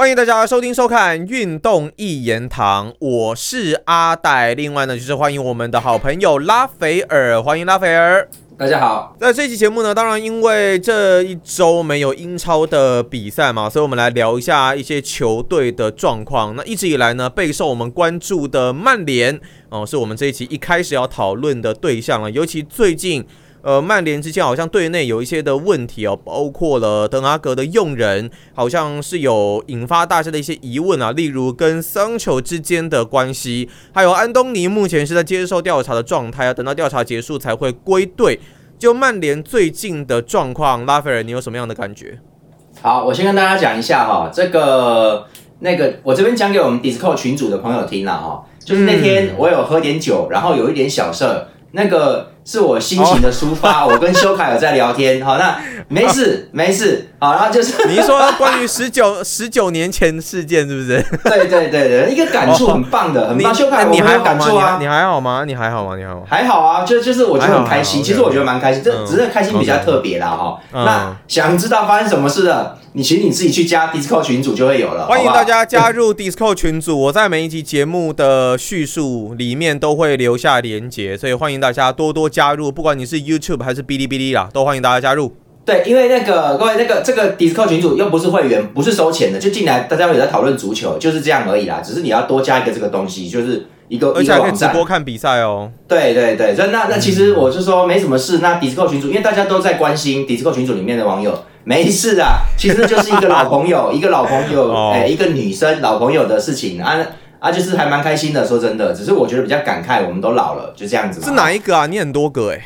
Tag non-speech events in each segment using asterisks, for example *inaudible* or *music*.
欢迎大家收听收看《运动一言堂》，我是阿戴。另外呢，就是欢迎我们的好朋友拉斐尔，欢迎拉斐尔。大家好，那这期节目呢，当然因为这一周没有英超的比赛嘛，所以我们来聊一下一些球队的状况。那一直以来呢，备受我们关注的曼联哦，是我们这一期一开始要讨论的对象了，尤其最近。呃，曼联之间好像队内有一些的问题哦，包括了德阿格的用人，好像是有引发大家的一些疑问啊，例如跟桑丘之间的关系，还有安东尼目前是在接受调查的状态啊，等到调查结束才会归队。就曼联最近的状况，拉斐尔，你有什么样的感觉？好，我先跟大家讲一下哈，这个那个我这边讲给我们 Discord 群组的朋友听了哈，就是那天我有喝点酒，然后有一点小事，那个。是我心情的抒发，我跟修凯有在聊天，好，那没事没事，好，然后就是你说关于十九十九年前事件是不是？对对对对，一个感触很棒的，很棒。修凯，你还有感触啊？你还好吗？你还好吗？你还好？还好啊，就就是我觉得很开心，其实我觉得蛮开心，这只是开心比较特别啦哈。那想知道发生什么事的？你其实你自己去加 Discord 群组就会有了。欢迎大家加入 Discord 群组，我在每一集节目的叙述里面都会留下连结，所以欢迎大家多多加入，不管你是 YouTube 还是哔哩哔哩啦，都欢迎大家加入。对，因为那个各位那个这个 Discord 群组又不是会员，不是收钱的，就进来大家有在讨论足球，就是这样而已啦。只是你要多加一个这个东西，就是一个而且可以直播看比赛哦。对对对，所以那那其实我是说没什么事。那 Discord 群组，因为大家都在关心 Discord 群组里面的网友。没事啊，其实就是一个 *laughs* 老朋友，一个老朋友，哎，一个女生老朋友的事情啊啊，就是还蛮开心的。说真的，只是我觉得比较感慨，我们都老了，就这样子。是哪一个啊？你很多个哎。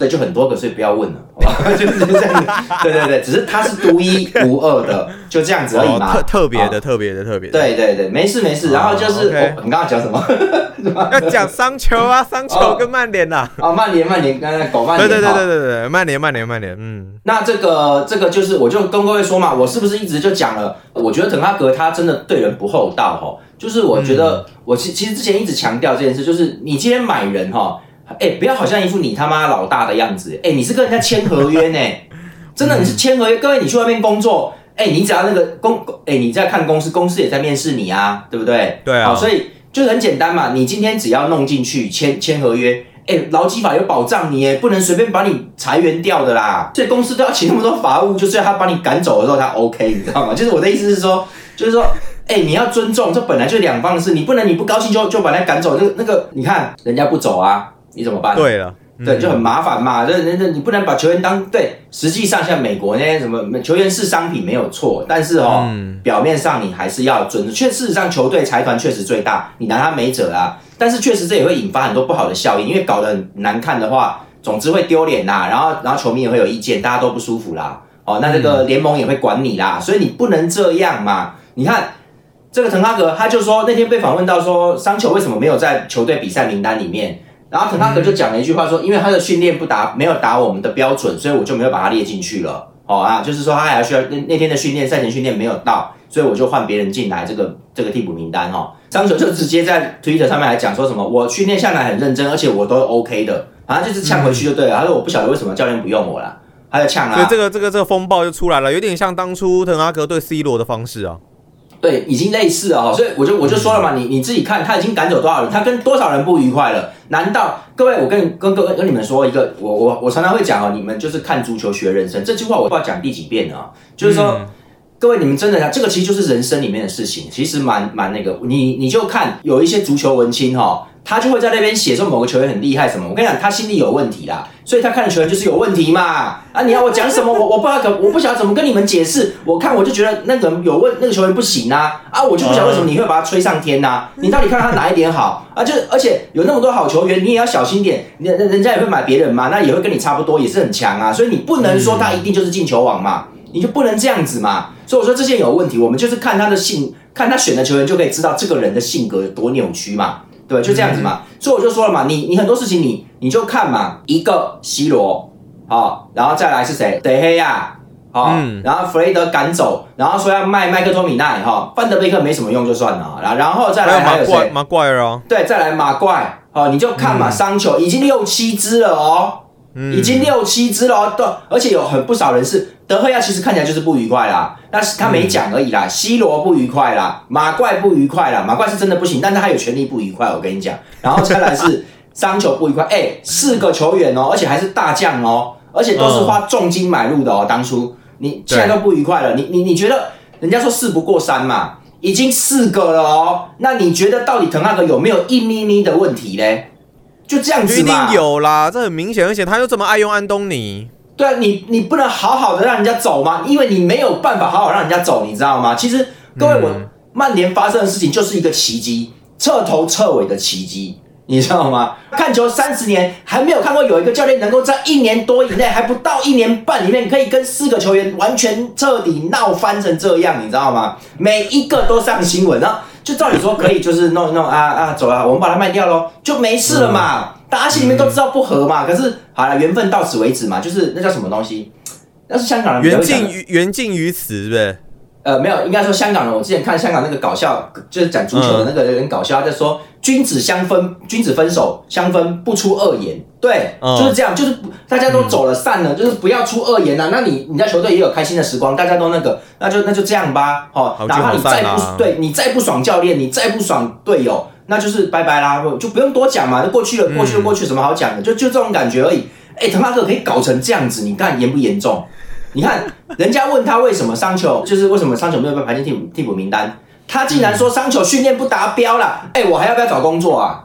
对，就很多个，所以不要问了，好吧？*laughs* 就是这样子。对对对，只是它是独一无二的，就这样子而已嘛。特特别的，特别的，特别。对对对，没事没事。然后就是，你刚刚讲什么？*laughs* 要讲桑球啊，桑球跟曼联呐。哦，曼联曼联，刚才搞曼联。对对对对对对，曼联曼联曼联。嗯。那这个这个就是，我就跟各位说嘛，我是不是一直就讲了？我觉得滕哈格他真的对人不厚道哈。就是我觉得，我其其实之前一直强调这件事，就是你今天买人哈。哎，不要好像一副你他妈老大的样子。哎，你是跟人家签合约呢，*laughs* 真的你是签合约。各位，你去外面工作，哎，你只要那个公，哎，你在看公司，公司也在面试你啊，对不对？对啊。好，所以就很简单嘛，你今天只要弄进去签签合约，哎，劳基法有保障你，哎，不能随便把你裁员掉的啦。所以公司都要请那么多法务，就是要他把你赶走的时候他 OK，你知道吗？就是我的意思是说，就是说，哎，你要尊重，这本来就两方的事，你不能你不高兴就就把他赶走。那那个，你看人家不走啊。你怎么办？对了，对，就很麻烦嘛。这、这、这，你不能把球员当对。实际上，像美国那些什么球员是商品没有错，但是哦，表面上你还是要尊。确事实上，球队财团确实最大，你拿他没辙啊。但是确实这也会引发很多不好的效应，因为搞得很难看的话，总之会丢脸啦。然后，然后球迷也会有意见，大家都不舒服啦。哦，那这个联盟也会管你啦。所以你不能这样嘛。你看这个滕哈格，他就说那天被访问到说，桑球为什么没有在球队比赛名单里面？然后滕哈格就讲了一句话，说因为他的训练不达没有达我们的标准，所以我就没有把他列进去了。哦啊，就是说他还需要那那天的训练赛前训练没有到，所以我就换别人进来这个这个替补名单哦。张球就直接在 Twitter 上面来讲说什么，我训练下来很认真，而且我都 OK 的，反正就是呛回去就对了。他说我不晓得为什么教练不用我了，他就呛啊。所以这个这个这个风暴就出来了，有点像当初滕哈格对 C 罗的方式啊。对，已经类似了哈，所以我就我就说了嘛，你你自己看他已经赶走多少人，他跟多少人不愉快了？难道各位，我跟跟各位跟你们说一个，我我我常常会讲哦，你们就是看足球学人生。这句话，我不知道讲第几遍了，就是说，各位你们真的，这个其实就是人生里面的事情，其实蛮蛮那个，你你就看有一些足球文青哈。他就会在那边写说某个球员很厉害什么，我跟你讲，他心里有问题啦，所以他看的球员就是有问题嘛。啊，你要我讲什么，我我不知道，可我不晓得怎么跟你们解释。我看我就觉得那个有问，那个球员不行啊，啊，我就不晓得为什么你会把他吹上天呐？你到底看他哪一点好啊？就而且有那么多好球员，你也要小心点，人人家也会买别人嘛，那也会跟你差不多，也是很强啊。所以你不能说他一定就是进球王嘛，你就不能这样子嘛。所以我说这些有问题，我们就是看他的性，看他选的球员就可以知道这个人的性格有多扭曲嘛。对，就这样子嘛，所以我就说了嘛，你你很多事情你你就看嘛，一个 C 罗，好，然后再来是谁？德黑亚，好，然后弗雷德赶走，然后说要卖麦克托米奈，哈，范德贝克没什么用就算了，然然后再来还有谁？马怪哦，对，再来马怪，好，你就看嘛，伤球已经六七支了哦，已经六七只了，对，而且有很不少人是德赫亚其实看起来就是不愉快啦，但是他没讲而已啦。C 罗不愉快啦，马怪不愉快啦，马怪是真的不行，但是他有权利不愉快，我跟你讲。然后再来是桑球不愉快，哎，四个球员哦，而且还是大将哦，而且都是花重金买入的哦。当初你现在都不愉快了，你你你觉得人家说事不过三嘛，已经四个了哦，那你觉得到底滕哈格有没有一咪咪的问题嘞？就这样子嘛，一定有啦，这很明显，而且他又这么爱用安东尼。对啊，你你不能好好的让人家走吗？因为你没有办法好好让人家走，你知道吗？其实各位，我曼联发生的事情就是一个奇迹，彻头彻尾的奇迹，你知道吗？看球三十年还没有看过有一个教练能够在一年多以内，还不到一年半里面，可以跟四个球员完全彻底闹翻成这样，你知道吗？每一个都上新闻啊！就照理说可以，就是弄一弄啊啊，走了，我们把它卖掉喽，就没事了嘛。大家心里面都知道不合嘛，可是好了，缘分到此为止嘛，就是那叫什么东西？那是香港人缘尽于缘尽于此，是不是？呃，没有，应该说香港人。我之前看香港那个搞笑，就是讲足球的那个人搞笑，在说君子相分，君子分手相分不出恶言，对，就是这样，就是大家都走了散了，就是不要出恶言呐。那你你在球队也有开心的时光，大家都那个，那就那就这样吧，好，哪怕你再不对你再不爽教练，你再不爽队友，那就是拜拜啦，就不用多讲嘛，就过去了，过去了，过去，什么好讲的？就就这种感觉而已。哎，滕哈格可以搞成这样子，你看严不严重？你看，人家问他为什么桑丘，就是为什么桑丘没有被排进替补替补名单，他竟然说桑丘训练不达标了。哎，我还要不要找工作啊？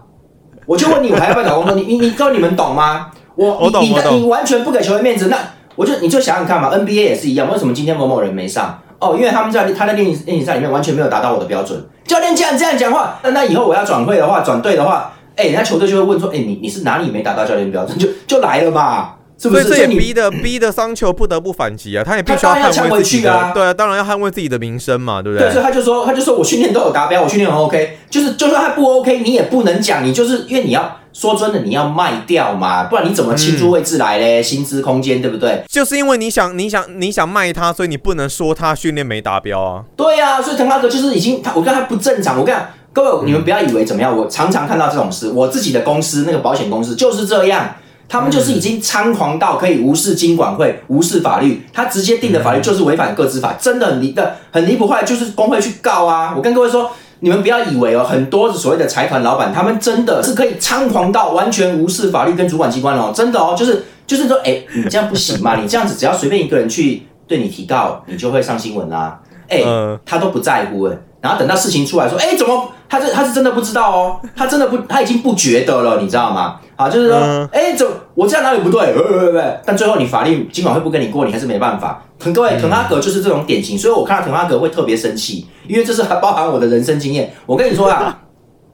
我就问你，我还要不要找工作？你你你，知道你们懂吗？我我懂我懂。你完全不给球员面子，那我就你就想想看嘛，NBA 也是一样，为什么今天某某人没上？哦，因为他们在他在练练习赛里面完全没有达到我的标准。教练既然这样讲话，那那以后我要转会的话，转队的话，哎，人家球队就会问说，哎，你你是哪里没达到教练标准？就就来了嘛。所以这也逼的逼的桑丘不得不反击啊，他也必须要捍卫自己的，对啊，当然要捍卫自己的名声嘛，对不对？对，所以他就说，他就说我训练都有达标，我训练很 OK，就是就算他不 OK，你也不能讲，你就是因为你要说真的，你要卖掉嘛，不然你怎么清出位置来嘞？薪资空间对不对？就是因为你想你想你想卖他，所以你不能说他训练没达标啊。对啊，所以滕哈格就是已经他，我跟他不正常，我跟各位你们不要以为怎么样，我常常看到这种事，我自己的公司那个保险公司就是这样。他们就是已经猖狂到可以无视经管会、无视法律，他直接定的法律就是违反个资法，真的很离的很离谱。后来就是工会去告啊！我跟各位说，你们不要以为哦，很多所谓的财团老板，他们真的是可以猖狂到完全无视法律跟主管机关哦，真的哦，就是就是说，哎，你这样不行嘛？你这样子只要随便一个人去对你提告，你就会上新闻啦。哎，他都不在乎哎。然后等到事情出来说，哎，怎么他这他是真的不知道哦，他真的不他已经不觉得了，你知道吗？啊，就是说，哎，怎我这样哪里不对？不不不，但最后你法律尽管会不跟你过，你还是没办法。腾各位，滕哈格就是这种典型，所以我看到滕哈格会特别生气，因为这是包含我的人生经验。我跟你说啊，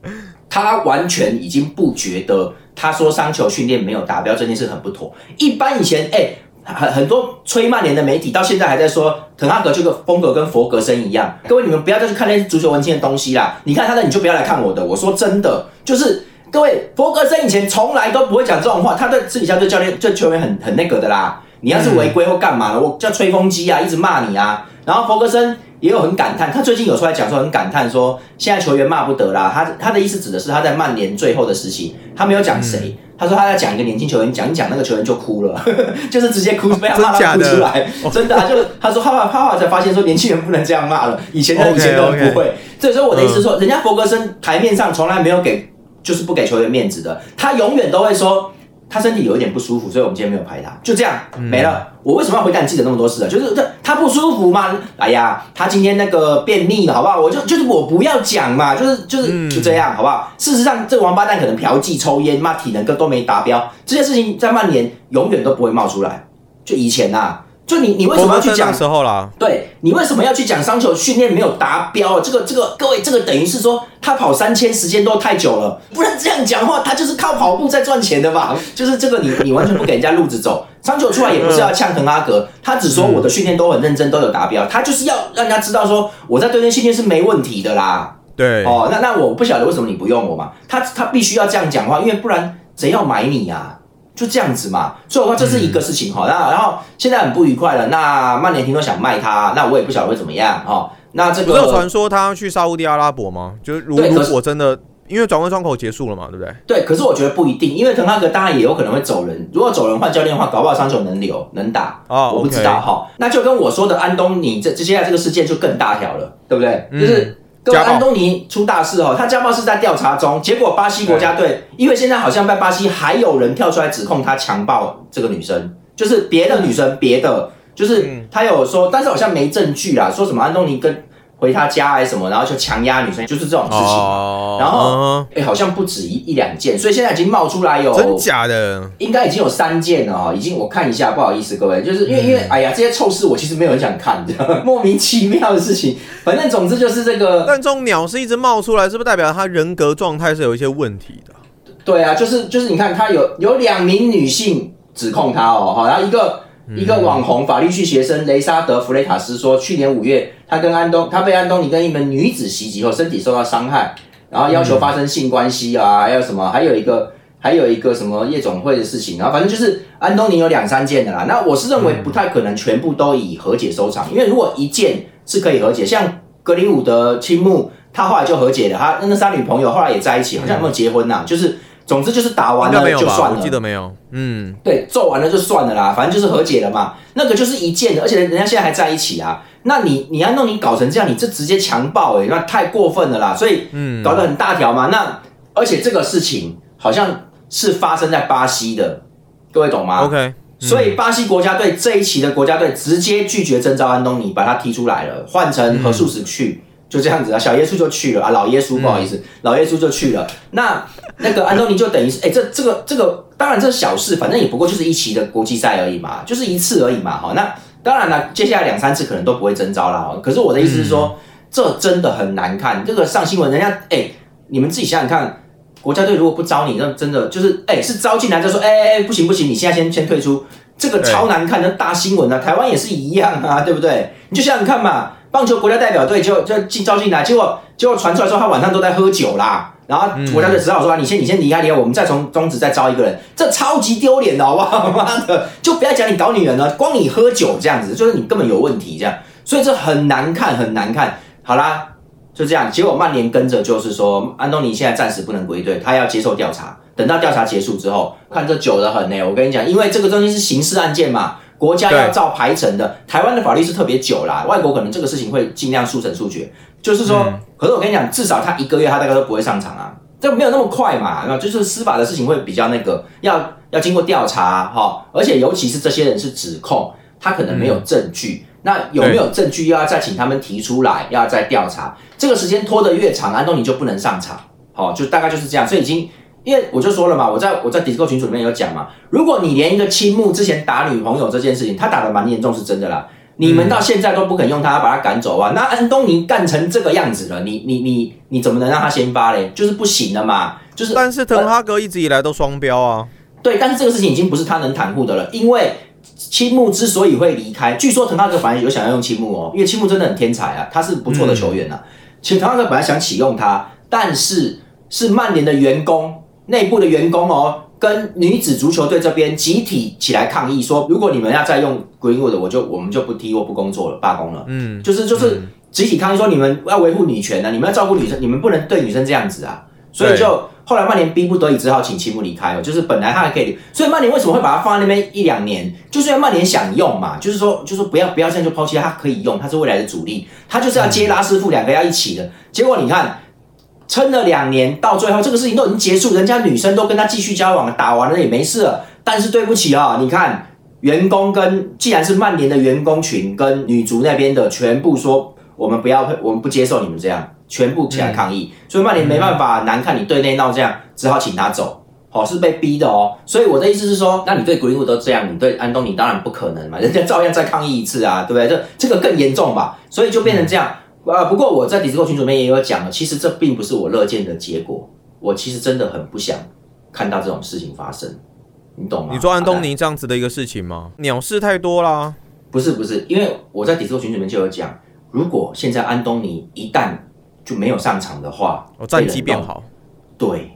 *laughs* 他完全已经不觉得他说商球训练没有达标这件事很不妥。一般以前，哎。很很多吹曼联的媒体到现在还在说滕哈格这个风格跟佛格森一样。各位你们不要再去看那些足球文青的东西啦，你看他的你就不要来看我的。我说真的，就是各位弗格森以前从来都不会讲这种话，他对私底下对教练对球员很很那个的啦。你要是违规或干嘛，我叫吹风机啊，一直骂你啊。然后弗格森也有很感叹，他最近有出来讲说很感叹说现在球员骂不得啦。他他的意思指的是他在曼联最后的时期，他没有讲谁。他说他在讲一个年轻球员，讲一讲那个球员就哭了，*laughs* 就是直接哭，被他骂到哭出来。真的，就他说他他后来才发现说年轻人不能这样骂了，以前的以前都不会。所以说我的意思说，人家弗格森台面上从来没有给，就是不给球员面子的，他永远都会说。他身体有一点不舒服，所以我们今天没有拍他，就这样没了。我为什么要回答你记得那么多事啊？就是这他不舒服嘛？哎呀，他今天那个便秘了，好不好？我就就是我不要讲嘛，就是就是就这样，好不好？事实上，这个王八蛋可能嫖妓、抽烟，妈体能各都没达标，这件事情在曼联永远都不会冒出来。就以前呐。就你，你为什么要去讲时候啦？对你为什么要去讲商球训练没有达标？这个，这个，各位，这个等于是说他跑三千时间都太久了，不然这样讲话。他就是靠跑步在赚钱的吧？就是这个，你你完全不给人家路子走。商球出来也不是要呛滕阿格，他只说我的训练都很认真，都有达标。他就是要让人家知道说我在对内训练是没问题的啦。对，哦，那那我不晓得为什么你不用我嘛？他他必须要这样讲话，因为不然谁要买你呀？就这样子嘛，所以我说这是一个事情哈。那然后现在很不愉快了。那曼联听说想卖他，那我也不晓得会怎么样哈。那这个有传说他要去沙地阿拉伯吗？就是如如果真的因为转会窗口结束了嘛，对不对？对，可是我觉得不一定，因为滕哈格当然也有可能会走人。如果走人换教练的话，搞不好桑球能留能打哦我不知道哈。那就跟我说的安东尼这接下来这个事件就更大条了，对不对？嗯就是各位安东尼出大事哦，他家暴是在调查中，结果巴西国家队，因为现在好像在巴西还有人跳出来指控他强暴这个女生，就是别的女生，别的就是嗯。他有说，但是好像没证据啦，说什么安东尼跟回他家还是什么，然后就强压女生，就是这种事情。哦，然后嗯哎、好像不止一一两件，所以现在已经冒出来有，真假的？应该已经有三件了哦，已经我看一下，不好意思各位，就是因为、嗯因为哎呀这些臭事我其实没有很想看，你知道吗莫名其妙的事情，反正总之就是这个，但这种鸟是一直冒出来，是不是代表他人格状态是有一些问题的？对啊，就是就是你看他有有两名女性指控他哦，好，然后一个。一个网红法律系学生雷莎德·弗雷塔斯说，去年五月，他跟安东，他被安东尼跟一名女子袭击后，身体受到伤害，然后要求发生性关系啊，还有什么，还有一个还有一个什么夜总会的事情，然后反正就是安东尼有两三件的啦。那我是认为不太可能全部都以和解收场，因为如果一件是可以和解，像格林伍德青木，他后来就和解了，他那三女朋友后来也在一起，好像有没有结婚呐、就是总之就是打完了？就算了，我记得没有。嗯，对，揍完了就算了啦，反正就是和解了嘛。那个就是一件的，而且人家现在还在一起啊。那你你要弄你搞成这样，你这直接强暴哎、那太过分了啦。所以嗯搞得很大条嘛。那而且这个事情好像是发生在巴西的，各位懂吗 OK，所以巴西国家队这一期的国家队直接拒绝征召安东尼，把他踢出来了，换成何素史去，就这样子啊。小耶稣就去了啊，老耶稣不好意思，老耶稣就去了。那那个安东尼就等于是，哎、这这个这个，当然这是小事，反正也不过就是一期的国际赛而已嘛，就是一次而已嘛。哈，那当然了，接下来两三次可能都不会征召啦。可是我的意思是说，这真的很难看。这个上新闻，人家哎、你们自己想想看。国家队如果不招你，那真的就是，哎、是招进来就说，哎哎哎，不行不行，你现在先先退出，这个超难看的大新闻啊！台湾也是一样啊，*laughs* 对不对？你就想想看嘛，棒球国家代表队就就进招进来，结果结果传出来说他晚上都在喝酒啦，然后国家队只好说、你先你先离开离开，我们再从中止再招一个人，这超级丢脸的好不好？妈的，就不要讲你搞女人了，光你喝酒这样子，就是你根本有问题这样，所以这很难看很难看。好啦，就这样，结果曼联跟着就是说，安东尼现在暂时不能归队，他要接受调查。等到调查结束之后，看这久得很呢。我跟你讲，因为这个东西是刑事案件嘛，国家要照排程的。台湾的法律是特别久啦，外国可能这个事情会尽量速审速决。就是说，可是我跟你讲，至少他一个月他大概都不会上场啊，这没有那么快嘛。那就是司法的事情会比较那个，要要经过调查哈、而且尤其是这些人是指控，他可能没有证据。那有没有证据，又要再请他们提出来，要再调查。这个时间拖得越长，安东尼就不能上场。好、就大概就是这样。所以已经，因为我就说了嘛，我在我在 Discord 群组里面有讲嘛，如果你连一个青木之前打女朋友这件事情，他打的蛮严重，是真的啦。你们到现在都不肯用他，把他赶走啊？那安东尼干成这个样子了，你你你你怎么能让他先发嘞？就是不行了嘛。就是但是滕哈格一直以来都双标啊。对，但是这个事情已经不是他能袒护的了，因为青木之所以会离开，据说滕哈格反而有想要用青木哦，因为青木真的很天才啊，他是不错的球员啊。其实滕哈格本来想启用他，但是是曼联的员工内部的员工哦，跟女子足球队这边集体起来抗议说，如果你们要再用 Greenwood，我就我们就不踢或不工作了，罢工了。嗯，就是就是集体抗议说你们要维护女权啊，你们要照顾女生，你们不能对女生这样子啊。所以就后来曼联逼不得已只好请齐木离开哦，就是本来他还可以，所以曼联为什么会把他放在那边一两年，就是因为曼联想用嘛，就是说就是说不要不要现在就抛弃他，他可以用，他是未来的主力，他就是要接拉师傅两个要一起的。结果你看撑了两年，到最后这个事情都已经结束，人家女生都跟他继续交往，打完了也没事了。但是对不起啊、你看员工跟既然是曼联的员工群跟女足那边的全部说，我们不要，我们不接受你们这样，全部起来抗议。所以曼联没办法，难看你对内闹这样，只好请他走。哦，是被逼的哦，所以我的意思是说，那你对 Greenwood 都这样，你对安东尼当然不可能嘛，人家照样再抗议一次啊，对不对？这这个更严重吧，所以就变成这样。啊，不过我在 Discord 群组里面也有讲了，其实这并不是我乐见的结果，我其实真的很不想看到这种事情发生，你懂吗？你说安东尼这样子的一个事情吗？鸟事太多啦。不是不是，因为我在 Discord 群组里面就有讲，如果现在安东尼一旦就没有上场的话，我，战绩变好，对，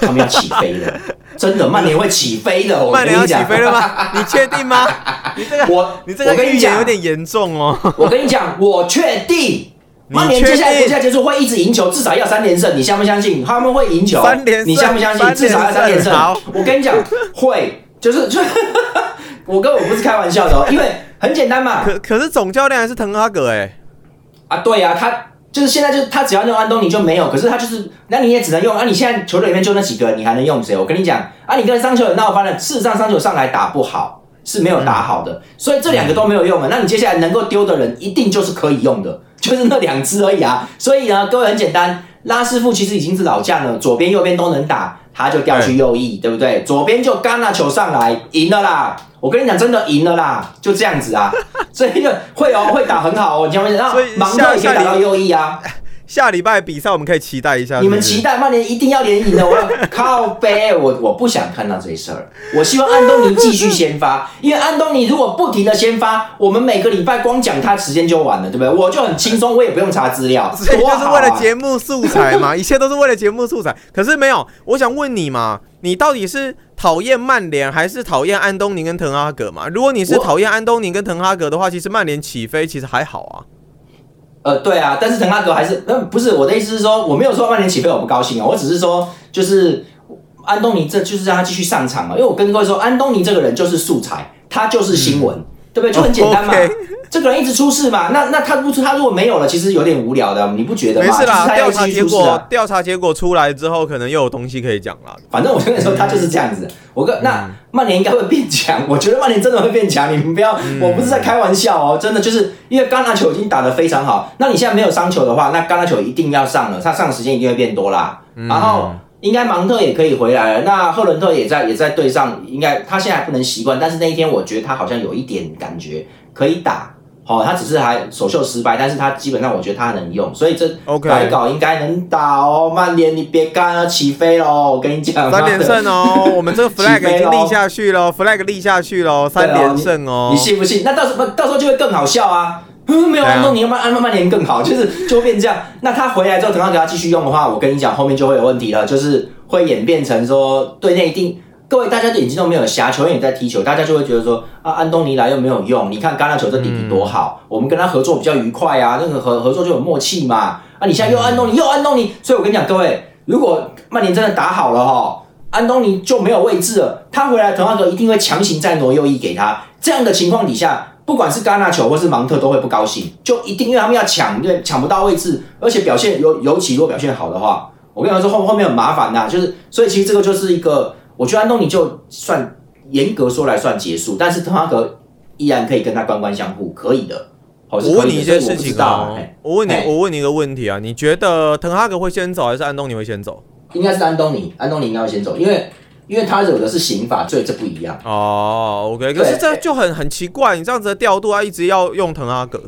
他们要起飞了，*laughs* 真的，曼联会起飞的，我曼联要跟你讲，起飞了吗？你确定吗？*laughs* 你这个我你这个预言有点严重哦。我跟你讲，我确定，曼联接下来接下结束会一直赢球，至少要三连胜，你相不相信？他们会赢球，三连你相不相信？至少要三连胜好。我跟你讲，*laughs* 会，就是就，我跟我不是开玩笑的哦，因为很简单嘛，可可是总教练还是滕哈格哎、啊，对呀、他就是现在就是他只要用安东尼就没有，可是他就是，那你也只能用啊。你现在球队里面就那几个，你还能用谁？我跟你讲啊，你跟桑球有闹翻了，事实上桑球上来打不好，是没有打好的，所以这两个都没有用了。那你接下来能够丢的人，一定就是可以用的，就是那两只而已啊。所以呢，各位很简单，拉师傅其实已经是老将了，左边右边都能打，他就调去右翼，对不对？左边就干那球上来，赢了啦。我跟你讲，真的赢了啦，就这样子啊，所以就会哦，会打很好哦，你相信？然后所以芒特也可以打到右翼啊。下礼拜比赛我们可以期待一下。你们期待曼联一定要连赢的，我要 *laughs* 靠背，我我不想看到这事儿。我希望安东尼继续先发，*laughs* 因为安东尼如果不停的先发，我们每个礼拜光讲他时间就完了，对不对？我就很轻松，我也不用查资料，*laughs* 所以就是为了啊！节目素材嘛，一切都是为了节目素材。可是没有，我想问你嘛，你到底是讨厌曼联还是讨厌安东尼跟滕哈格嘛？如果你是讨厌安东尼跟滕哈格的话，其实曼联起飞其实还好啊。呃，对啊，但是滕哈格还是，呃，不是我的意思是说，我没有说曼联起飞我不高兴啊，我只是说就是安东尼这就是让他继续上场嘛，因为我跟各位说，安东尼这个人就是素材，他就是新闻，对不对？就很简单嘛。*laughs* 这个人一直出事嘛，那那他不出，他如果没有了，其实有点无聊的，你不觉得吗？没事啦，调查结果啊。调查结果出来之后，可能又有东西可以讲啦。反正我跟你说，他就是这样子。我跟那曼联应该会变强，我觉得曼联真的会变强。你们不要，我不是在开玩笑哦，真的就是因为冈纳球已经打得非常好。那你现在没有伤球的话，那冈纳球一定要上了，他上的时间一定会变多啦。然后应该芒特也可以回来了，那赫伦特也在也在队上，应该他现在还不能习惯，但是那一天我觉得他好像有一点感觉可以打。好、他只是还首秀失败，但是他基本上我觉得他能用，所以这改稿应该能打哦。曼联你别干了，起飞喽！我跟你讲，三连胜哦，我们这个 flag 已经立下去了，*laughs* flag 立下去了，三连胜哦你。信不信？那到时候到时候就会更好笑啊！嗯没有安东尼，曼安曼联更好，就是就变这样。那他回来之后，等到给他继续用的话，我跟你讲，后面就会有问题了，就是会演变成说队内一定。各位，大家的眼睛都没有瞎，球员也在踢球，大家就会觉得说啊，安东尼来又没有用。你看橄榄球这弟弟多好，我们跟他合作比较愉快啊，那个合合作就有默契嘛。啊，你现在又安东尼又安东尼，所以我跟你讲，各位，如果曼联真的打好了哈，安东尼就没有位置了，他回来滕哈格一定会强行再挪右翼给他。这样的情况底下，不管是戛纳球或是芒特都会不高兴，就一定因为他们要抢，因为抢不到位置，而且表现尤尤其如果表现好的话，我跟你说后后面很麻烦呐、就是所以其实这个就是一个，我觉得安东尼就算严格说来算结束，但是滕哈格依然可以跟他官官相护，可以的。我问你一件事情啊哎，我问你哎，我问你一个问题啊，你觉得滕哈格会先走还是安东尼会先走？应该是安东尼，安东尼应该会先走，因为因为他惹的是刑法，所以这不一样。哦，OK，可是这就很很奇怪，你这样子的调度，他一直要用滕哈格，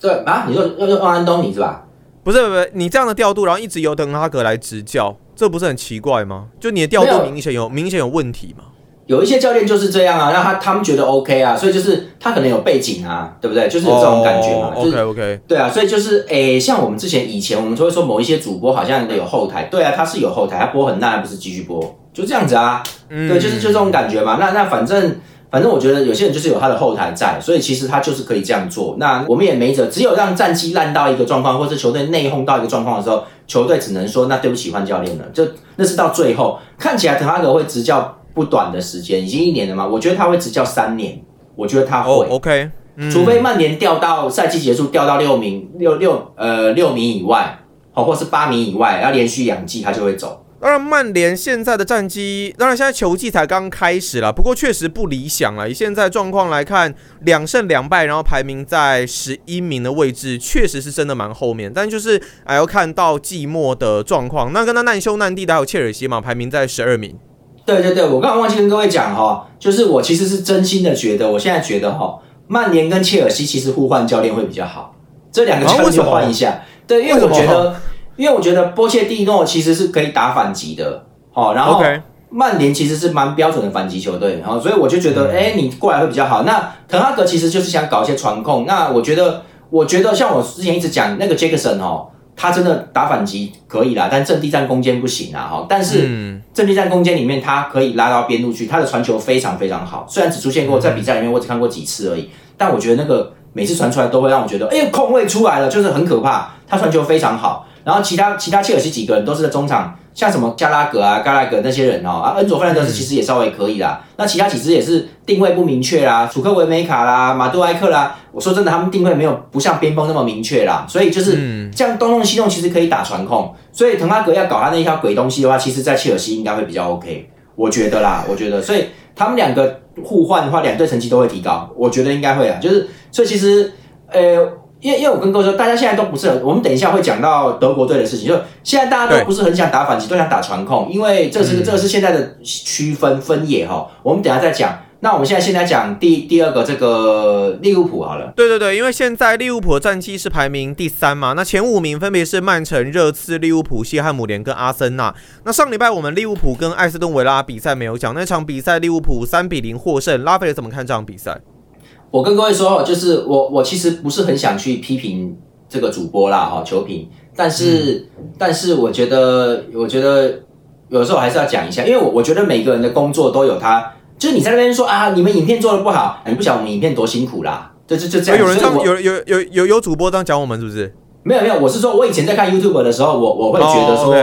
对啊，你说要用安东尼是吧？不是不是，你这样的调度，然后一直由滕哈格来执教，这不是很奇怪吗？就你的调度明显有明显有问题嘛？有一些教练就是这样啊，那他他们觉得 OK 啊，所以就是他可能有背景啊，对不对？就是有这种感觉嘛，就是 OK OK，对啊，所以就是诶，像我们之前以前我们就会说某一些主播好像有后台，对啊，他是有后台，他播很烂，不是继续播，就这样子啊，嗯对，就是就这种感觉嘛。那那反正反正我觉得有些人就是有他的后台在，所以其实他就是可以这样做。那我们也没辙，只有让战绩烂到一个状况，或是球队内讧到一个状况的时候，球队只能说那对不起换教练了。就那是到最后看起来滕哈格会执教不短的时间，已经一年了嘛，我觉得他会执教三年，我觉得他会。哦 OK，嗯除非曼联掉到赛季结束掉到六名六六呃六名以外，好，或是八名以外，要连续两季他就会走。当然，曼联现在的战绩，当然现在球季才刚开始了，不过确实不理想了。以现在状况来看，两胜两败，然后排名在十一名的位置，确实是真的蛮后面。但就是还要看到季末的状况。那跟他难兄难弟的还有切尔西嘛，排名在十二名。对对对，我刚刚忘记跟各位讲哈，就是我其实是真心的觉得，我现在觉得哈，曼联跟切尔西其实互换教练会比较好，这两个教练就啊为什么换一下。对，因为我觉得，因为我觉得波切蒂诺其实是可以打反击的，哦，然后曼联其实是蛮标准的反击球队，然后所以我就觉嗯得，哎、你过来会比较好。那滕哈格其实就是想搞一些传控，那我觉得，我觉得像我之前一直讲那个杰克森哦，他真的打反击可以啦，但阵地战攻坚不行啊，哈，但是。嗯，阵地战攻坚里面，他可以拉到边路去，他的传球非常非常好。虽然只出现过在比赛里面，我只看过几次而已，但我觉得那个每次传出来都会让我觉得，哎，空位出来了，就是很可怕。他传球非常好，然后其他其他切尔西几个人都是在中场，像什么加拉格啊、加拉格那些人哦，啊，恩佐费兰德斯其实也稍微可以啦。那其他几支也是定位不明确啦，楚克维梅卡啦、马杜埃克啦。我说真的，他们定位没有不像边锋那么明确啦，所以就是这样东弄西弄，其实可以打传控。所以滕哈格要搞他那一条鬼东西的话，其实在切尔西应该会比较 OK，我觉得啦，我觉得，所以他们两个互换的话，两队成绩都会提高，我觉得应该会啊。就是所以其实，呃。因为因为我跟各位说，大家现在都不是很，我们等一下会讲到德国队的事情，就现在大家都不是很想打反击，都想打传控，因为这是这个是现在的区分分野哈。我们等下再讲。那我们现在先来讲第第二个这个利物浦好了。对对对，因为现在利物浦的战绩是排名第三嘛，那前五名分别是曼城、热刺、利物浦、西汉姆联跟阿森纳。那上礼拜我们利物浦跟艾斯顿维拉比赛没有讲，那场比赛利物浦三比零获胜，拉斐尔怎么看这场比赛？我跟各位说，就是我我其实不是很想去批评这个主播啦，哈，球评，但是但是我觉得我觉得有时候还是要讲一下，因为我我觉得每个人的工作都有他，就是你在那边说啊，你们影片做的不好，你不想我们影片多辛苦啦，就就就这样。有人这样，有有有有有主播这样讲我们是不是？没有没有，我是说我以前在看 YouTube 的时候，我我会觉得说，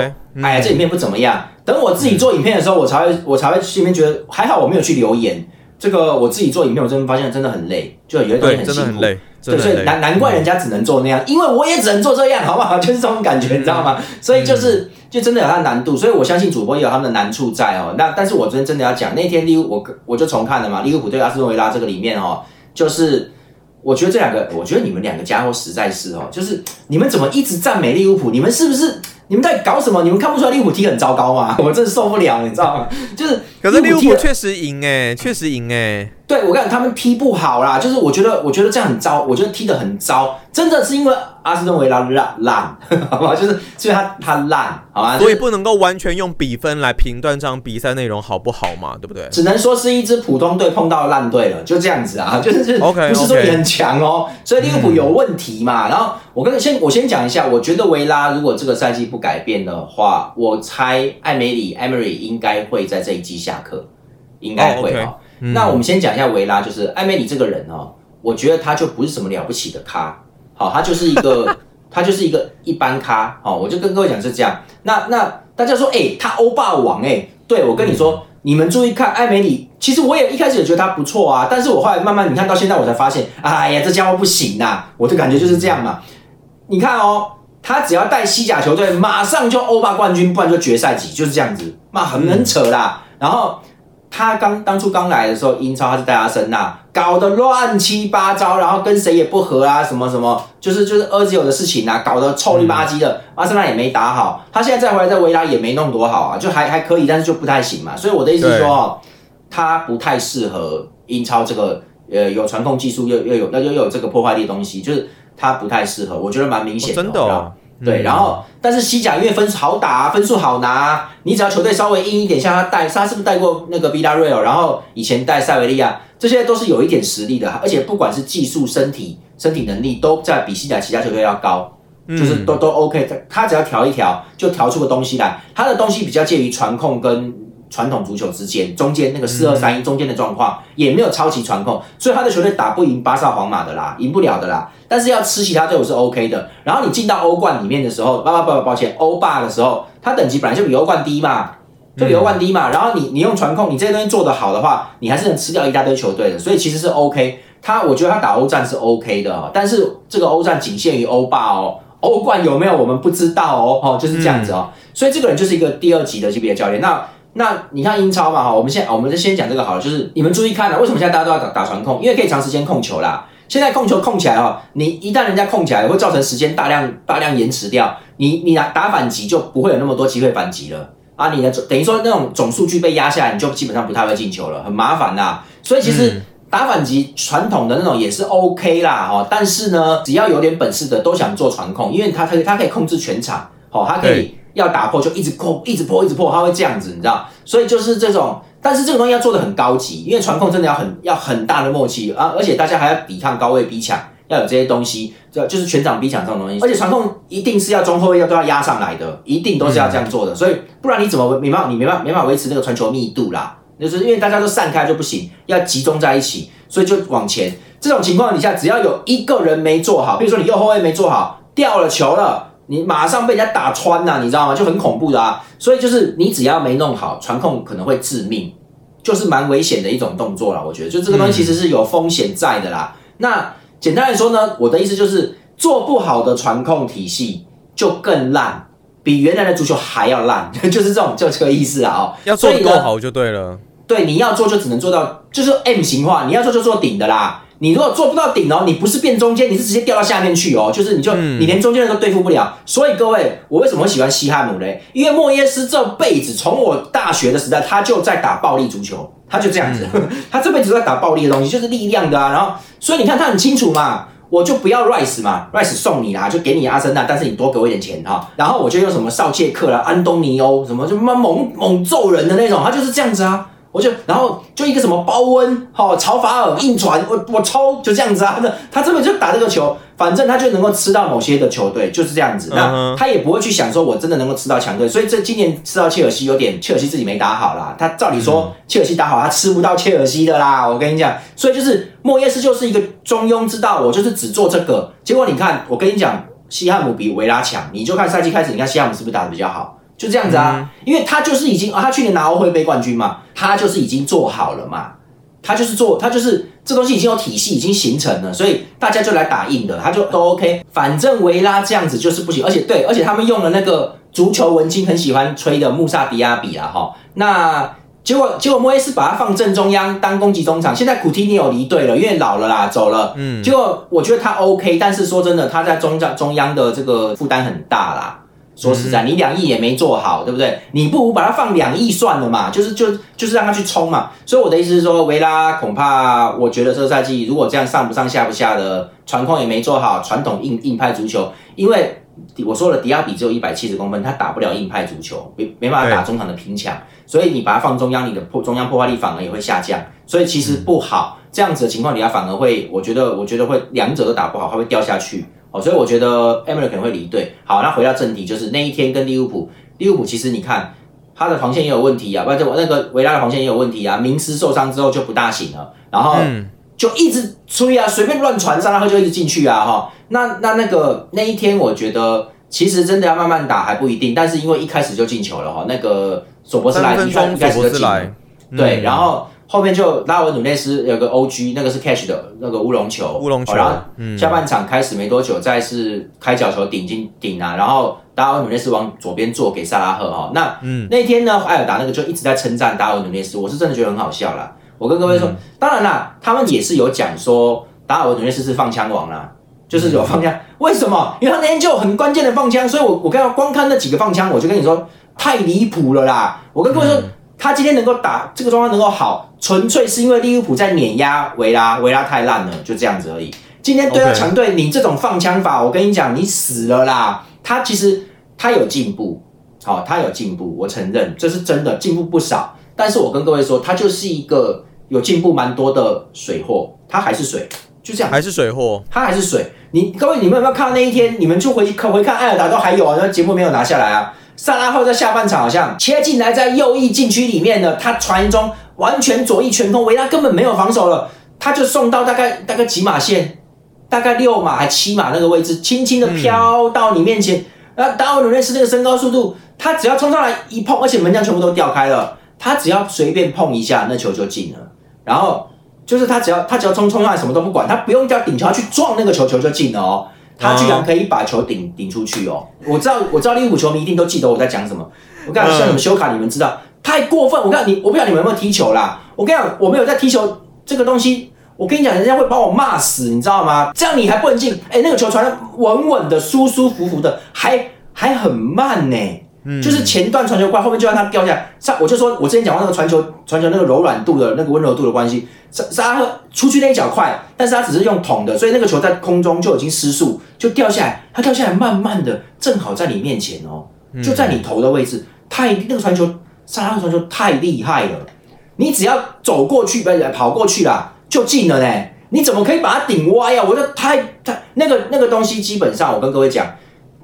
哎呀，这影片不怎么样。等我自己做影片的时候，我才会我才会心里面觉得还好，我没有去留言。这个我自己做影片，我真的发现真的很累，就有些东西很辛苦。对，所以难难怪人家只能做那样，因为我也只能做这样，好不好？*laughs* 就是这种感觉，你知道吗？所以就是就真的有它难度，所以我相信主播也有他们的难处在哦。那但是我真真的要讲，那天利物我我就重看了嘛，利物浦对阿斯顿维拉这个里面哦，就是我觉得这两个，我觉得你们两个家伙实在是哦，就是你们怎么一直赞美利物浦？你们是不是？你们在搞什么？你们看不出来利物浦踢很糟糕吗？*laughs* 我真是受不了，你知道吗？就是，可是利物浦确实赢哎，确实赢哎。对，我看他们踢不好啦，就是我觉得，我觉得这样很糟，我觉得踢得很糟，真的是因为阿斯顿维拉烂烂，*laughs* 好吧，就是所以他他烂，好吧，所以不能够完全用比分来评断这场比赛内容好不好嘛，对不对？只能说是一支普通队碰到烂队了，就这样子啊，*laughs* 就是 OK，不是说你很强哦，所以利物浦有问题嘛。然后我跟先我先讲一下，我觉得维拉如果这个赛季不改变的话，我猜艾梅里艾梅里应该会在这一季下课，应该会哈。那我们先讲一下维拉，就是艾梅里这个人哦，我觉得他就不是什么了不起的咖，好，他就是一个，他就是一个一般咖，好，我就跟各位讲是这样。那那大家说，哎，他欧霸王，哎，对我跟你说，你们注意看艾美里，其实我也一开始也觉得他不错啊，但是我后来慢慢你看到现在，我才发现，哎呀，这家伙不行呐，我的感觉就是这样嘛。你看哦，他只要带西甲球队，马上就欧霸冠军，不然就决赛级，就是这样子，妈很很扯啦。然后。他刚当初刚来的时候，英超他是带阿森纳，搞得乱七八糟，然后跟谁也不和啊，什么什么，就是就是儿子有的事情啊，搞得臭里吧唧的。阿森纳也没打好，他现在再回来在维拉也没弄多好啊，就还还可以，但是就不太行嘛。所以我的意思是说，他不太适合英超这个呃有传控技术又又有那又有这个破坏力的东西，就是他不太适合。我觉得蛮明显的，真的。对，然后但是西甲因为分数好打，啊分数好拿，你只要球队稍微硬一点，像他带，他是不是带过那个 v i l a r e a l 然后以前带塞维利亚，这些都是有一点实力的，而且不管是技术、身体、身体能力，都在比西甲其他球队要高，就是都都 OK。他他只要调一调，就调出个东西来。他的东西比较介于传控跟。传统足球之间，中间那个四二三一中间的状况也没有超级传控，所以他的球队打不赢巴萨、皇马的啦，赢不了的啦。但是要吃其他队伍是 OK 的。然后你进到欧冠里面的时候，不不不，抱歉，欧霸的时候，他等级本来就比欧冠低嘛，就比欧冠低嘛。然后你你用传控，你这些东西做得好的话，你还是能吃掉一大堆球队的。所以其实是 OK。他我觉得他打欧战是 OK 的，但是这个欧战仅限于欧霸哦，欧冠有没有我们不知道哦，哦就是这样子哦。所以这个人就是一个第二级的级别教练。那那你看英超嘛哈，我们现我们就先讲这个好了，就是你们注意看了，为什么现在大家都要打打传控？因为可以长时间控球啦。现在控球控起来哈，你一旦人家控起来，会造成时间大量大量延迟掉，你你打打反击就不会有那么多机会反击了啊！你的等于说那种总数据被压下来，你就基本上不太会进球了，很麻烦呐。所以其实打反击传统的那种也是 OK 啦哈，但是呢，只要有点本事的都想做传控，因为他可以他可以控制全场，好，他可以。要打破就一直破，一直破，一直破，它会这样子，你知道？所以就是这种，但是这个东西要做的很高级，因为传控真的要很要很大的默契啊，而且大家还要抵抗高位逼抢，要有这些东西，就就是全场逼抢这种东西。而且传控一定是要中后卫要都要压上来的，一定都是要这样做的，所以不然你怎么没办法，你没办法没办法维持那个传球密度啦？就是因为大家都散开就不行，要集中在一起，所以就往前。这种情况底下，只要有一个人没做好，比如说你右后卫没做好，掉了球了，你马上被人家打穿呐、你知道吗？就很恐怖的啊。所以就是你只要没弄好，传控可能会致命，就是蛮危险的一种动作了。我觉得，就这个东西其实是有风险在的啦。那简单来说呢，我的意思就是做不好的传控体系就更烂，比原来的足球还要烂，*laughs* 就是这种就这个意思啊。哦，要做够好就对了。对，你要做就只能做到，就是 M 型化，你要做就做顶的啦。你如果做不到顶哦，你不是变中间，你是直接掉到下面去哦，就是你就、嗯你连中间人都对付不了。所以各位，我为什么会喜欢西汉姆嘞？因为莫耶斯这辈子从我大学的时代，他就在打暴力足球，他就这样子，*laughs* 他这辈子都在打暴力的东西，就是力量的啊。然后，所以你看他很清楚嘛。我就不要 Rice 嘛，Rice 送你啦，就给你阿森纳，但是你多给我一点钱哈。然后我就用什么少切克啦、安东尼欧什么，就妈猛猛揍人的那种，他就是这样子啊。我就然后就一个什么包温，哈、曹法尔硬传，我我抽就这样子啊。那他根本就打这个球，反正他就能够吃到某些的球队，就是这样子。那他也不会去想说我真的能够吃到强队，所以这今年吃到切尔西有点，切尔西自己没打好啦。他照理说切尔西打好，他吃不到切尔西的啦。我跟你讲，所以就是莫耶斯就是一个中庸之道，我就是只做这个。结果你看，我跟你讲，西汉姆比维拉强，你就看赛季开始，你看西汉姆是不是打的比较好？就这样子啊，因为他就是已经啊，他去年拿欧会杯冠军嘛，他就是已经做好了嘛，他就是做，他就是这东西已经有体系，已经形成了，所以大家就来打印的，他就都 OK。反正维拉这样子就是不行，而且对，而且他们用了那个足球文青很喜欢吹的穆萨迪亚比啊，哈，那。结果，结果莫耶斯把他放正中央当攻击中场，现在古蒂尼奥离队了，因为老了啦，走了。嗯，结果我觉得他 OK，但是说真的，他在中央中央的这个负担很大啦。说实在，你两亿也没做好，对不对？你不如把它放两亿算了嘛，就是就就是让他去冲嘛。所以我的意思是说，维拉恐怕我觉得这个赛季如果这样上不上下不下的传控也没做好，传统硬硬派足球，因为我说了，迪亚比只有一百七十公分，他打不了硬派足球，没没办法打中场的拼抢，所以你把它放中央，你的破中央破坏力反而也会下降，所以其实不好。这样子的情况底下，反而会，我觉得我觉得会两者都打不好，它会掉下去。哦，所以我觉得 Emery 可能会离队。好，那回到正题，就是那一天跟利物浦，利物浦其实你看他的防线也有问题啊，不然就那个维拉的防线也有问题啊。明斯受伤之后就不大行了，然后就一直吹啊，随便乱传，上拉赫就一直进去啊，哈。那那那个那一天，我觉得其实真的要慢慢打还不一定，但是因为一开始就进球了哈，那个索博斯莱一开始就进对，嗯然后后面就拉文努内斯有个 OG，那个是 catch 的那个乌龙球，乌龙球哦然后嗯下半场开始没多久，再是开角球顶进顶啊，然后达尔努内斯往左边做给萨拉赫哈、那嗯那天呢，艾尔达那个就一直在称赞达尔努内斯，我是真的觉得很好笑啦。我跟各位说，当然啦，他们也是有讲说达尔努内斯是放枪王啦。就是有放枪，为什么？因为他那天就有很关键的放枪，所以我我刚刚光看那几个放枪，我就跟你说太离谱了啦！我跟各位说，他今天能够打这个状况能够好，纯粹是因为利物浦在碾压维拉，维拉太烂了，就这样子而已。今天对到强队，你这种放枪法，我跟你讲，你死了啦！他其实他有进步，好、他有进步，我承认这是真的进步不少。但是我跟各位说，他就是一个有进步蛮多的水货，他还是水，就这样。还是水货，他还是水。你各位，你们有没有看到那一天？你们就回看回看艾尔达都还有啊，那节目没有拿下来啊。萨拉赫在下半场好像切进来，在右翼禁区里面呢，他传中完全左翼全空，维拉根本没有防守了，他就送到大概大概几码线，大概六码还七码那个位置，轻轻的飘到你面前。那达尔努内斯那个身高速度，他只要冲上来一碰，而且门将全部都掉开了，他只要随便碰一下，那球就进了。然后就是他只要他只要冲冲上来什么都不管，他不用叫顶球，他去撞那个球，球就进了哦。他居然可以把球顶顶出去哦！我知道，我知道利物浦球迷一定都记得我在讲什么。我跟你讲，像你们修卡，你们知道太过分。我跟你，我不知道你们有没有踢球啦。我跟你讲，我没有在踢球这个东西。我跟你讲，人家会把我骂死，你知道吗？这样你还不能进？哎，那个球传的稳稳的、舒舒服服的，还还很慢呢。就是前段传球快，后面就让它掉下来。上我就说，我之前讲过那个传球传球那个柔软度的那个温柔度的关系，沙沙拉赫出去那一脚快，但是他只是用捅的，所以那个球在空中就已经失速，就掉下来。它掉下来慢慢的，正好在你面前哦，就在你头的位置。太那个传球，沙拉赫传球太厉害了，你只要走过去，不是跑过去啦，就进了呢。你怎么可以把它顶歪啊？我就太太那个那个东西，基本上我跟各位讲。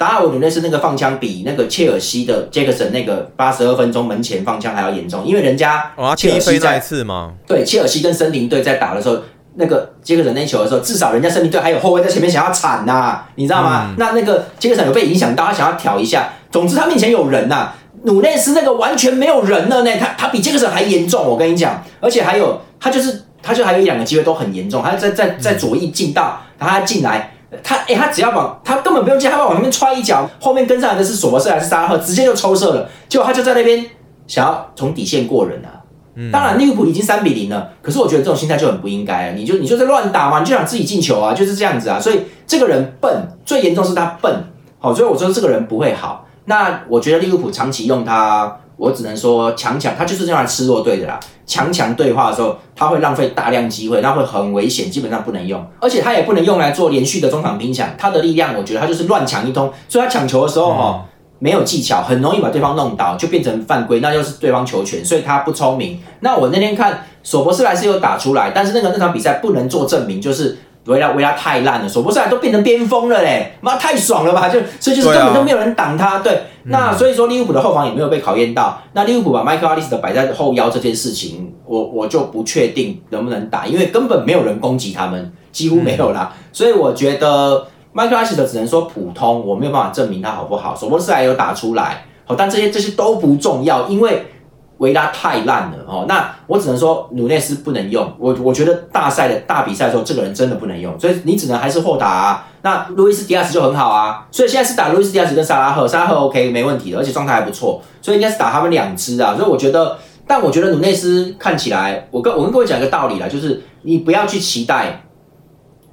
达尔文努内斯那个放枪比那个切尔西的杰克森那个八十二分钟门前放枪还要严重，因为人家切尔西在次嘛，对切尔西跟森林队在打的时候，那个杰克森那球的时候，至少人家森林队还有后卫在前面想要铲呐，你知道吗？那那个杰克森有被影响到，他想要挑一下。总之他面前有人呐，努内斯那个完全没有人了呢，他他比杰克森还严重，我跟你讲，而且还有他就是他就还有一两个机会都很严重，他在在在左翼进到，然后他进来。他哎，他只要往他根本不用接，他往那边踹一脚，后面跟上来的是索博斯还是沙拉赫，直接就抽射了。结果他就在那边想要从底线过人啊。当然利物浦已经三比零了，可是我觉得这种心态就很不应该啊。你就你就在乱打嘛，你就想自己进球啊，就是这样子啊。所以这个人笨，最严重是他笨。好，所以我说这个人不会好。那我觉得利物浦长期用他。我只能说强强，他就是这样吃弱队的啦。强强对话的时候，他会浪费大量机会，那会很危险，基本上不能用。而且他也不能用来做连续的中场拼抢，他的力量，我觉得他就是乱抢一通。所以他抢球的时候哈，没有技巧，很容易把对方弄倒，就变成犯规，那就是对方球权，所以他不聪明。那我那天看索博斯莱是有打出来，但是那个那场比赛不能做证明，就是。维拉维拉太烂了，索博斯莱都变成边锋了嘞，妈太爽了吧！就所以就是根本就没有人挡他。对，那所以说利物浦的后防也没有被考验到。那利物浦把麦克阿利斯的摆在后腰这件事情，我我就不确定能不能打，因为根本没有人攻击他们，几乎没有啦。所以我觉得麦克阿利斯的只能说普通，我没有办法证明他好不好。索博斯莱有打出来，好，但这些这些都不重要，因为。维拉太烂了哦，那我只能说努内斯不能用。我我觉得大赛的大比赛的时候，这个人真的不能用，所以你只能还是后打啊。那路易斯迪亚斯就很好啊，所以现在是打路易斯迪亚斯跟萨拉赫，萨拉赫 OK 没问题的，而且状态还不错，所以应该是打他们两支啊。所以我觉得，但我觉得努内斯看起来，我跟我跟各位讲一个道理啦，就是你不要去期待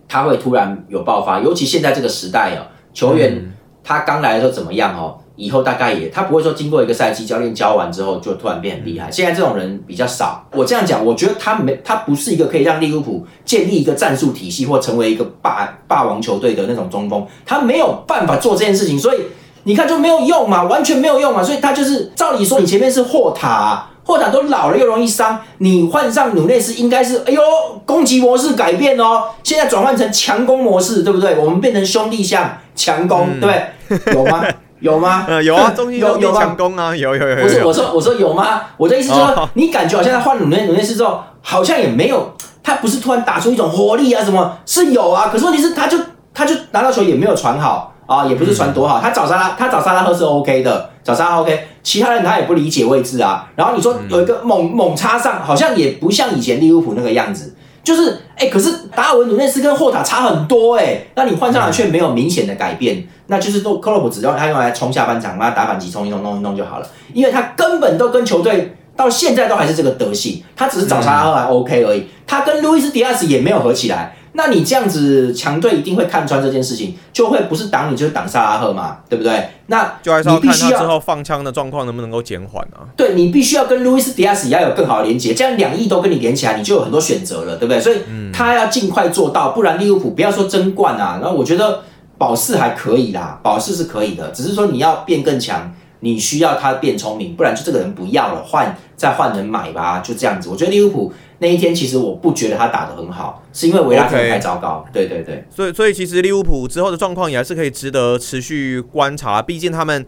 他会突然有爆发，尤其现在这个时代哦，球员他刚来的时候怎么样哦？以后大概也，他不会说经过一个赛季教练教完之后就突然变很厉害。现在这种人比较少。我这样讲，我觉得他没，他不是一个可以让利物浦建立一个战术体系或成为一个霸霸王球队的那种中锋，他没有办法做这件事情。所以你看就没有用嘛，完全没有用嘛。所以他就是照理说，你前面是霍塔，霍塔都老了又容易伤，你换上努内斯应该是，哎呦，攻击模式改变哦，现在转换成强攻模式，对不对？我们变成兄弟像强攻，对，有吗？*laughs* 有吗？呃，有啊，中有有强攻啊，有有有。不是我说，我说有吗？我的意思是说，你感觉好像他换努内努内斯之后，好像也没有，他不是突然打出一种活力啊什么？是有啊，可是问题是，他就他就拿到球也没有传好啊，也不是传多好。他找沙拉，他找沙拉赫是 OK 的，找沙拉 OK，其他人他也不理解位置啊。然后你说有一个猛猛插上，好像也不像以前利物浦那个样子。就是哎，可是达尔文努内斯跟霍塔差很多哎，那你换上来却没有明显的改变，那就是都克洛普只要他用来冲下半场，把他打反击冲一冲弄一弄就好了，因为他根本都跟球队到现在都还是这个德性，他只是找沙拉赫还 OK 而已，他跟路易斯迪亚斯也没有合起来。那你这样子，强队一定会看穿这件事情，就会不是挡你，就是挡萨拉赫嘛，对不对？那就还是要看他之后放枪的状况能不能够减缓啊？对你必须要跟路易斯迪亚斯要有更好的连接，这样两翼都跟你连起来，你就有很多选择了，对不对？所以他要尽快做到，不然利物浦不要说争冠啊，然后我觉得保四还可以啦，保四是可以的，只是说你要变更强，你需要他变聪明，不然就这个人不要了，换再换人买吧，就这样子。我觉得利物浦。那一天其实我不觉得他打的很好，是因为维拉真的太糟糕。对对对，所以所以其实利物浦之后的状况也还是可以值得持续观察。毕竟他们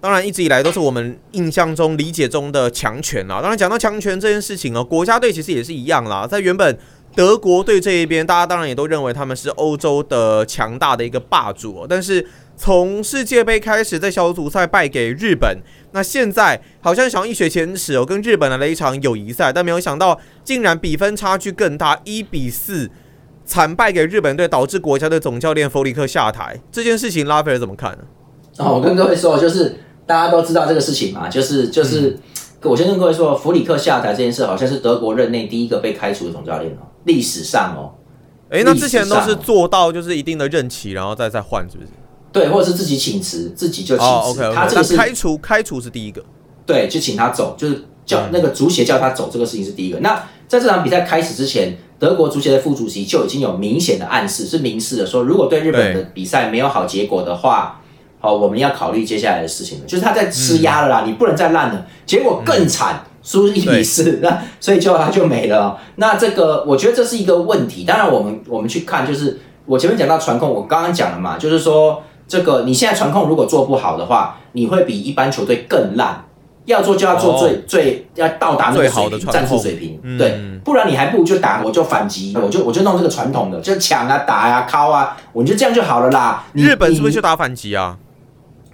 当然一直以来都是我们印象中理解中的强权啊。当然讲到强权这件事情哦，国家队其实也是一样啦。在原本德国队这一边，大家当然也都认为他们是欧洲的强大的一个霸主，但是。从世界杯开始，在小组赛败给日本，那现在好像想一雪前耻哦，跟日本来了一场友谊赛，但没有想到竟然比分差距更大，一比四惨败给日本队，导致国家队总教练弗里克下台。这件事情，拉斐尔怎么看呢？哦，我跟各位说，就是大家都知道这个事情嘛，就是就是，我先跟各位说，弗里克下台这件事，好像是德国任内第一个被开除的总教练哦，历史上哦。哎，那之前都是做到就是一定的任期，然后再再换，是不是？对，或者是自己请辞，自己就请辞。他这个是开除，开除是第一个。对，就请他走，就是叫那个足协叫他走，这个事情是第一个。那在这场比赛开始之前，德国足协的副主席就已经有明显的暗示，是明示的说，如果对日本的比赛没有好结果的话，好，我们要考虑接下来的事情了。就是他在施压了啦，你不能再烂了。结果更惨，输一比四，那所以就他就没了。那这个我觉得这是一个问题。当然，我们我们去看，就是我前面讲到传控，我刚刚讲了嘛，就是说。这个你现在传控如果做不好的话，你会比一般球队更烂，要做就要做最、最要到达那个最好的水平战术水平，嗯。对，不然你还不如就打，我就反击，我就我就弄这个传统的，就抢啊打啊敲啊，我就这样就好了啦。你日本是不是就打反击啊？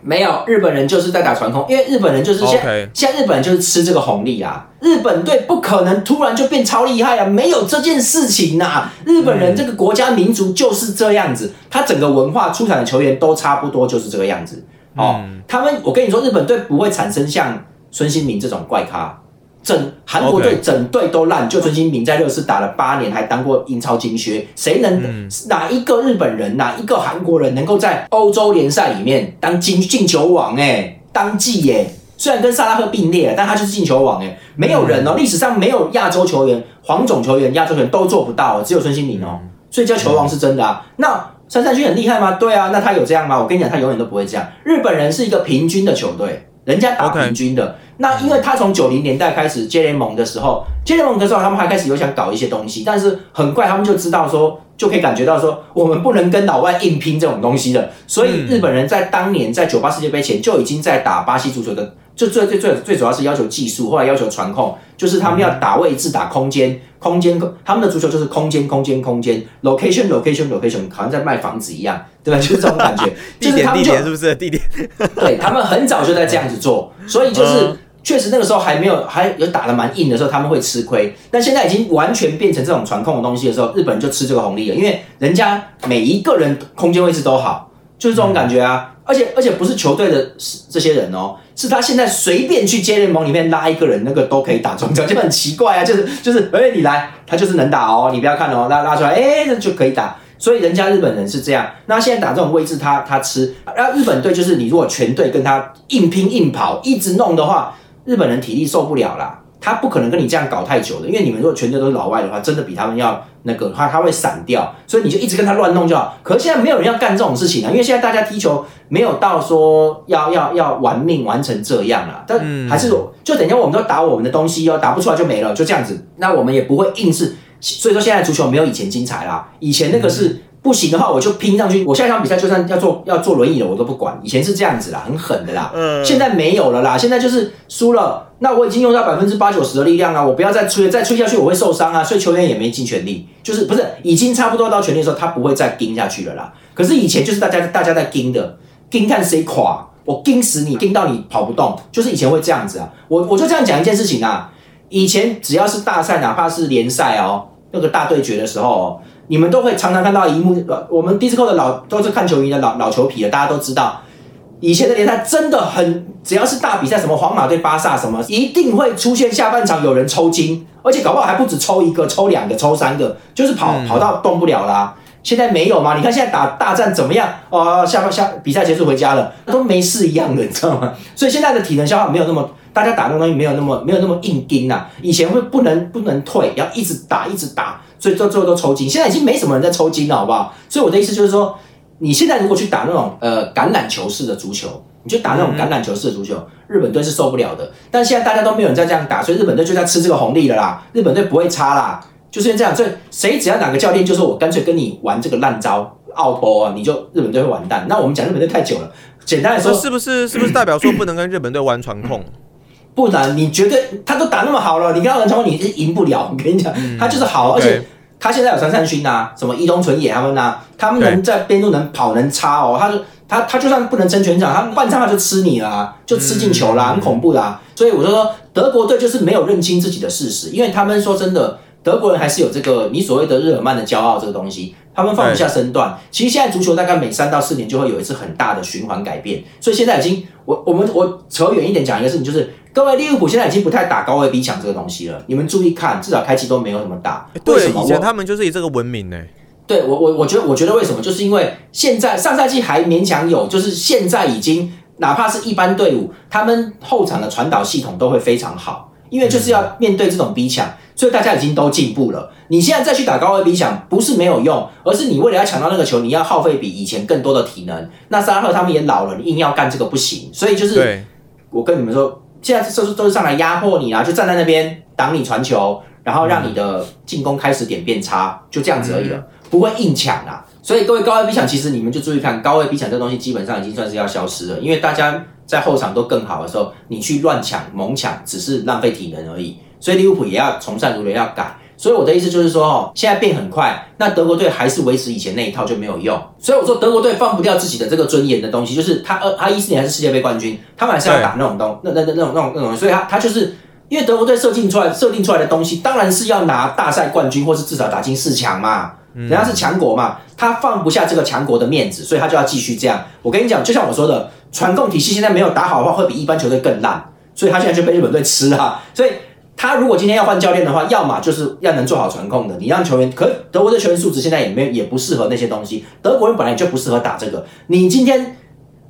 没有，日本人就是在打传控，因为日本人就是现现在日本人就是吃这个红利啊。日本队不可能突然就变超厉害啊，没有这件事情呐、日本人这个国家民族就是这样子，他整个文化出产的球员都差不多就是这个样子。哦，嗯他们我跟你说，日本队不会产生像孙兴民这种怪咖。整韩国队整队都烂，就孙兴民在热刺打了八年，还当过英超金靴。谁能、嗯哪一个日本人，哪一个韩国人能够在欧洲联赛里面当进进球王、哎，当季耶、虽然跟萨拉赫并列，但他就是进球王哎、没有人哦，历史上没有亚洲球员、黄种球员、亚洲球员都做不到，只有孙兴民哦，所以叫球王是真的啊。那三三军很厉害吗？对啊，那他有这样吗？我跟你讲，他永远都不会这样。日本人是一个平均的球队，人家打平均的。那因为他从九零年代开始接联盟的时候，接联盟的时候，他们还开始有想搞一些东西，但是很快他们就知道说，就可以感觉到说，我们不能跟老外硬拼这种东西的。所以嗯日本人在当年在九八世界杯前就已经在打巴西足球的，就最最最最主要是要求技术，后来要求传控，就是他们要打位置、打空间、空间，他们的足球就是空间、空间、空间，location、location、location，好像在卖房子一样，对吧？就是这种感觉，*laughs* 地点地点是不是？地点 *laughs* 对他们很早就在这样子做，所以就是嗯确实那个时候还没有还有打得蛮硬的时候，他们会吃亏。但现在已经完全变成这种传控的东西的时候，日本人就吃这个红利了，因为人家每一个人空间位置都好，就是这种感觉啊。而且而且不是球队的这些人哦，是他现在随便去接联盟里面拉一个人，那个都可以打中奖，就很奇怪啊。就是 *laughs* 就是，哎、你来，他就是能打哦，你不要看哦，拉拉出来，哎、这就可以打。所以人家日本人是这样，那现在打这种位置他他吃，然后日本队就是你如果全队跟他硬拼硬跑，一直弄的话，日本人体力受不了啦，他不可能跟你这样搞太久的，因为你们如果全队都是老外的话，真的比他们要那个，他他会散掉，所以你就一直跟他乱弄就好。可是现在没有人要干这种事情啊，因为现在大家踢球没有到说要要要玩命玩成这样啦，但嗯还是就等于我们都打我们的东西哦，打不出来就没了，就这样子。那我们也不会硬是，所以说现在足球没有以前精彩啦，以前那个是。不行的话，我就拼上去。我下一场比赛就算要坐要坐轮椅了，我都不管。以前是这样子啦，很狠的啦。嗯现在没有了啦，现在就是输了，那我已经用到百分之八九十的力量啊，我不要再吹，再吹下去我会受伤啊，所以球员也没尽全力，就是不是已经差不多到全力的时候，他不会再盯下去了啦。可是以前就是大家大家在盯的，盯看谁垮，我盯死你，盯到你跑不动，就是以前会这样子啊。我我就这样讲一件事情啊，以前只要是大赛，哪怕是联赛哦，那个大对决的时候哦。你们都会常常看到一幕，呃我们 Disco 的老都是看球迷的老老球皮了，大家都知道，以前的联赛真的很，只要是大比赛，什么皇马对巴萨什么，一定会出现下半场有人抽筋，而且搞不好还不止抽一个、抽两个、抽三个，就是跑、跑到动不了啦。现在没有嘛？你看现在打大战怎么样？哦，下半下比赛结束回家了，都没事一样的，你知道吗？所以现在的体能消耗没有那么，大家打那种东西没有那么没有那么硬盯呐、以前会不能不能退，要一直打一直打，所以最最后都抽筋。现在已经没什么人在抽筋了，好不好？所以我的意思就是说，你现在如果去打那种呃橄榄球式的足球，你就打那种橄榄球式的足球，日本队是受不了的。但现在大家都没有人在这样打，所以日本队就在吃这个红利了啦。日本队不会差啦，就是因为这样。所以谁只要哪个教练就说我干脆跟你玩这个烂招奥托啊，你就日本队会完蛋。那我们讲日本队太久了，简单来说，是不是是不是代表说不能跟日本队玩传控？不然你绝对他都打那么好了，你跟他玩传控你是赢不了。我跟你讲，他就是好，而且他现在有三三勋呐，什么伊东纯也他们呐、他们能在边路能跑能插哦，他就他他就算不能撑全场，他半场他就吃你啦、就吃进球啦，很恐怖啦、所以我就说德国队就是没有认清自己的事实，因为他们说真的，德国人还是有这个你所谓的日耳曼的骄傲这个东西，他们放不下身段。其实现在足球大概每三到四年就会有一次很大的循环改变，所以现在已经我我们我扯远一点讲一个事情，就是各位利物浦现在已经不太打高位逼抢这个东西了，你们注意看，至少开季都没有什么打。为什么？我以前他们就是以这个闻名呢。对我我我觉得我觉得为什么？就是因为现在上赛季还勉强有，就是现在已经哪怕是一般队伍，他们后场的传导系统都会非常好，因为就是要面对这种逼抢，所以大家已经都进步了。你现在再去打高位逼抢，不是没有用，而是你为了要抢到那个球，你要耗费比以前更多的体能。那沙拉赫他们也老了，你硬要干这个不行，所以就是，我跟你们说，现在这是都是上来压迫你啊，就站在那边挡你传球，然后让你的进攻开始点变差，就这样子而已了，不会硬抢啊。所以各位高位逼抢，其实你们就注意看，高位逼抢这东西基本上已经算是要消失了，因为大家在后场都更好的时候，你去乱抢猛抢，只是浪费体能而已。所以利物浦也要从善如流，要改。所以我的意思就是说，哦，现在变很快，那德国队还是维持以前那一套就没有用。所以我说德国队放不掉自己的这个尊严的东西，就是他二他一四年还是世界杯冠军，他们还是要打那种东那那那那种那种那种，所以他他就是因为德国队设定出来设定出来的东西，当然是要拿大赛冠军，或是至少打进四强嘛。人家是强国嘛，他放不下这个强国的面子，所以他就要继续这样。我跟你讲，就像我说的，传控体系现在没有打好的话，会比一般球队更烂，所以他现在就被日本队吃了。所以他如果今天要换教练的话，要么就是要能做好传控的，你让球员，可德国的球员素质现在也没也不适合那些东西，德国人本来就不适合打这个。你今天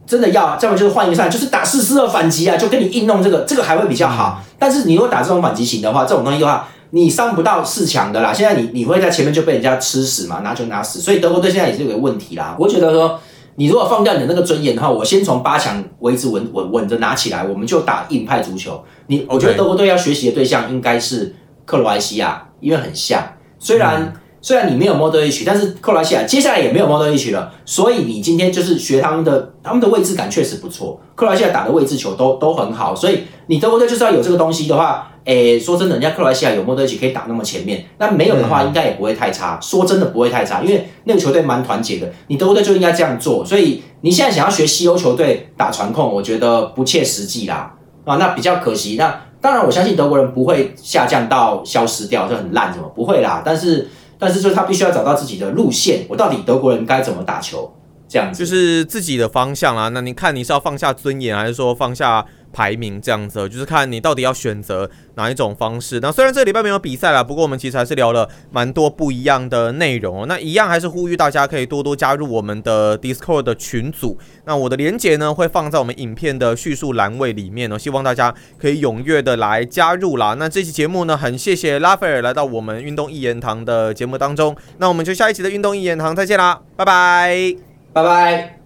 真的要，要么就是换一个上，就是打四四二反击啊，就跟你硬弄这个，这个还会比较好。但是你如果打这种反击型的话，这种东西的话。你上不到四强的啦，现在你你会在前面就被人家吃死嘛，拿球拿死，所以德国队现在也是有个问题啦。我觉得说，你如果放掉你的那个尊严的话，我先从八强维持稳稳稳着拿起来，我们就打硬派足球。你我觉得德国队要学习的对象应该是克罗埃西亚，因为很像。虽然虽然你没有 Model H，但是克罗西亚接下来也没有 Model H 了，所以你今天就是学他们的，他们的位置感确实不错。克罗西亚打的位置球都都很好，所以你德国队就是要有这个东西的话。诶，说真的，人家克罗西亚有莫德奇可以打那么前面，那没有的话，应该也不会太差。说真的，不会太差，因为那个球队蛮团结的。你德国队就应该这样做。所以你现在想要学西欧球队打传控，我觉得不切实际啦。啊，那比较可惜。那当然，我相信德国人不会下降到消失掉，就很烂，什么不会啦。但是，但是就是他必须要找到自己的路线。我到底德国人该怎么打球？这样子就是自己的方向啦。那你看你是要放下尊严，还是说放下？排名这样子，就是看你到底要选择哪一种方式。那虽然这个礼拜没有比赛了，不过我们其实还是聊了蛮多不一样的内容。那一样还是呼吁大家可以多多加入我们的 Discord 的群组。那我的连接呢会放在我们影片的叙述栏位里面哦，希望大家可以踊跃的来加入啦。那这期节目呢，很谢谢拉斐尔来到我们运动一言堂的节目当中。那我们就下一期的运动一言堂再见啦，拜拜，拜拜。